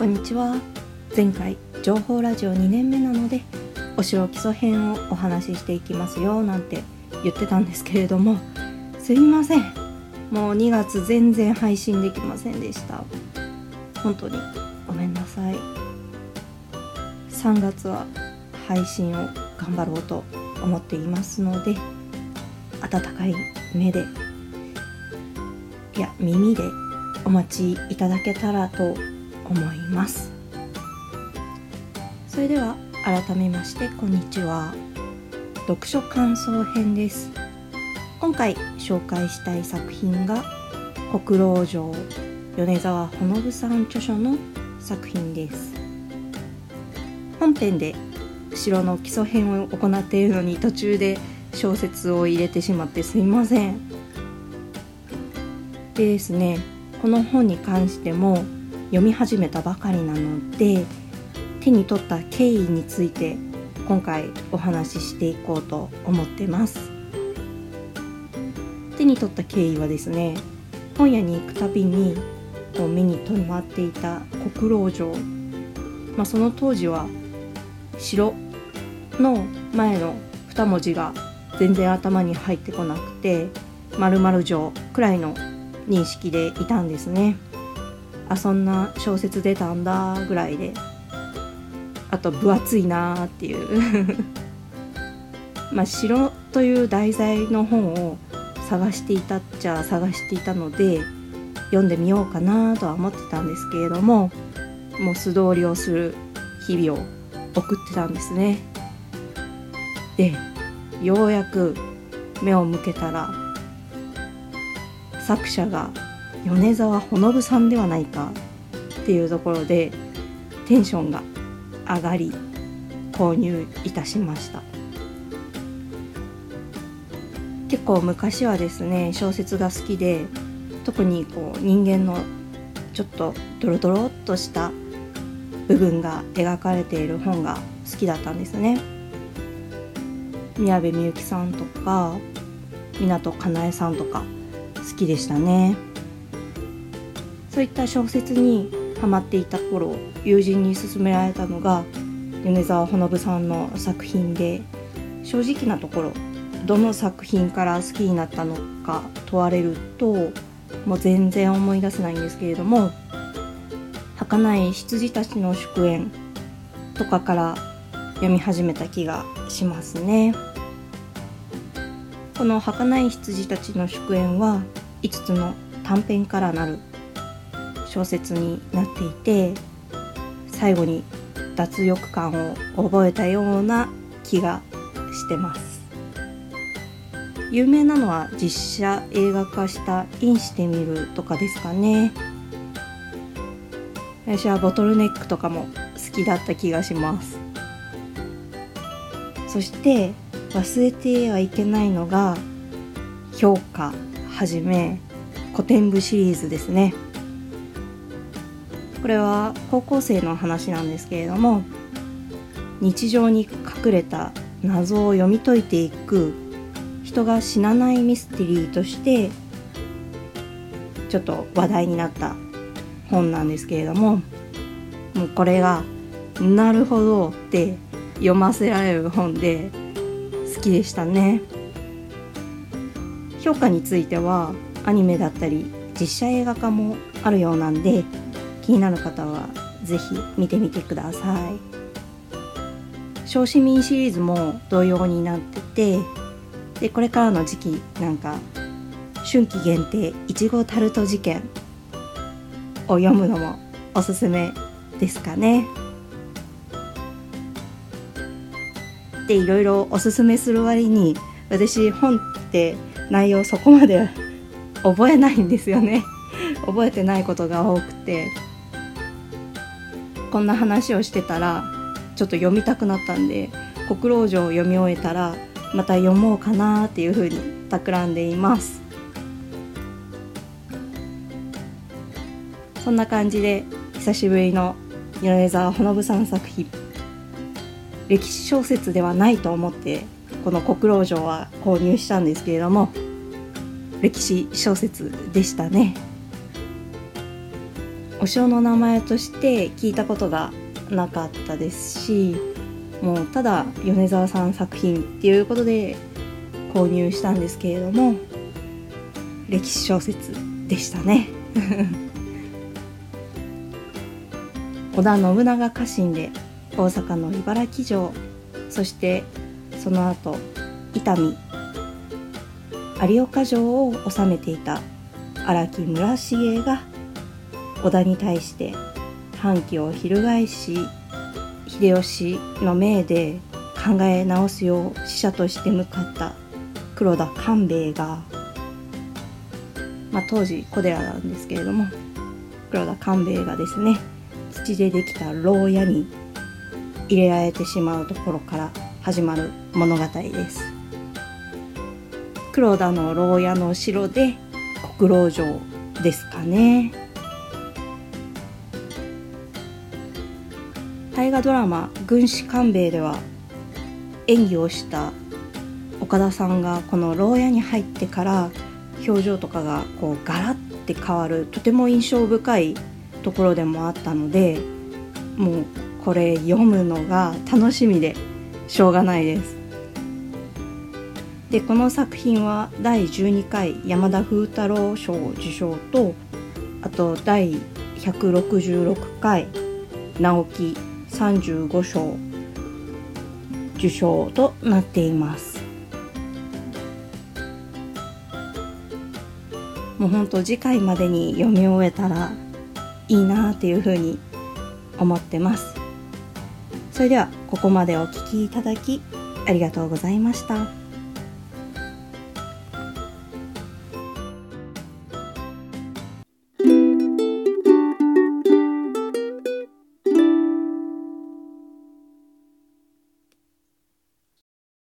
こんにちは。前回情報ラジオ2年目なのでお城基礎編をお話ししていきますよなんて言ってたんですけれどもすいません。もう2月全然配信できませんでした。本当にごめんなさい。3月は配信を頑張ろうと思っていますので温かい目でいや耳でお待ちいただけたらと思います。それでは改めましてこんにちは。読書感想編です。今回紹介したい作品が国老城米沢ほのぶさん著書の作品です。本編で城の基礎編を行っているのに途中で小説を入れてしまってすいません。でですねこの本に関しても読み始めたばかりなので手に取った経緯について今回お話ししていこうと思ってます。手に取った経緯はですね本屋に行くたびにこう目に留まっていた国老城、まあ、その当時は城の前の2文字が全然頭に入ってこなくて〇〇城くらいの認識でいたんですね。あそんな小説出たんだぐらいで。あと分厚いなーっていう。まあ城という題材の本を探していたっちゃ探していたので読んでみようかなとは思ってたんですけれどももう素通りをする日々を送ってたんですね。でようやく目を向けたら作者が米沢ほのぶさんではないかっていうところでテンションが上がり購入いたしました。結構昔はですね小説が好きで特にこう人間のちょっとドロドロっとした部分が描かれている本が好きだったんですね。宮部みゆきさんとか湊かなえさんとか好きでしたね。そういった小説にハマっていた頃友人に勧められたのが米沢ほのぶさんの作品で正直なところどの作品から好きになったのか問われるともう全然思い出せないんですけれども儚い羊たちの祝宴とかから読み始めた気がしますね。この儚い羊たちの祝宴は5つの短編からなる小説になっていて最後に脱力感を覚えたような気がしてます。有名なのは実写映画化した「インしてみる」とかですかね。私はボトルネックとかも好きだった気がします。そして忘れてはいけないのが評価はじめ古典部シリーズですね。これは高校生の話なんですけれども日常に隠れた謎を読み解いていく人が死なないミステリーとしてちょっと話題になった本なんですけれどももうこれがなるほどって読ませられる本で好きでしたね。評価についてはアニメだったり実写映画化もあるようなんで気になる方は是非見てみてください。小市民シリーズも同様になっててでこれからの時期なんか春季限定いちごタルト事件を読むのもおすすめですかね。でいろいろおすすめする割に私本って内容そこまで覚えないんですよね。覚えてないことが多くて。こんな話をしてたらちょっと読みたくなったんで国老城を読み終えたらまた読もうかなっていうふうに企んでいます。そんな感じで久しぶりの米沢ほのぶさん作品。歴史小説ではないと思ってこの国老城は購入したんですけれども歴史小説でしたね。お城の名前として聞いたことがなかったですしもうただ米沢さん作品っていうことで購入したんですけれども歴史小説でしたね。織田信長家臣で大阪の茨城城そしてその後伊丹有岡城を治めていた荒木村重が織田に対して反旗を翻し秀吉の命で考え直すよう使者として向かった黒田官兵衛が、まあ、当時小寺なんですけれども黒田官兵衛がですね土でできた牢屋に入れられてしまうところから始まる物語です。黒田の牢屋の城で国老城ですかね。大河ドラマ「軍師官兵衛」では演技をした岡田さんがこの牢屋に入ってから表情とかがこうガラッて変わるとても印象深いところでもあったのでもうこれ読むのが楽しみでしょうがないです。でこの作品は第12回山田風太郎賞受賞とあと第166回直木35賞受賞となっていますもうほんと次回までに読み終えたらいいなっていうふうに思ってますそれではここまでお聴きいただきありがとうございました。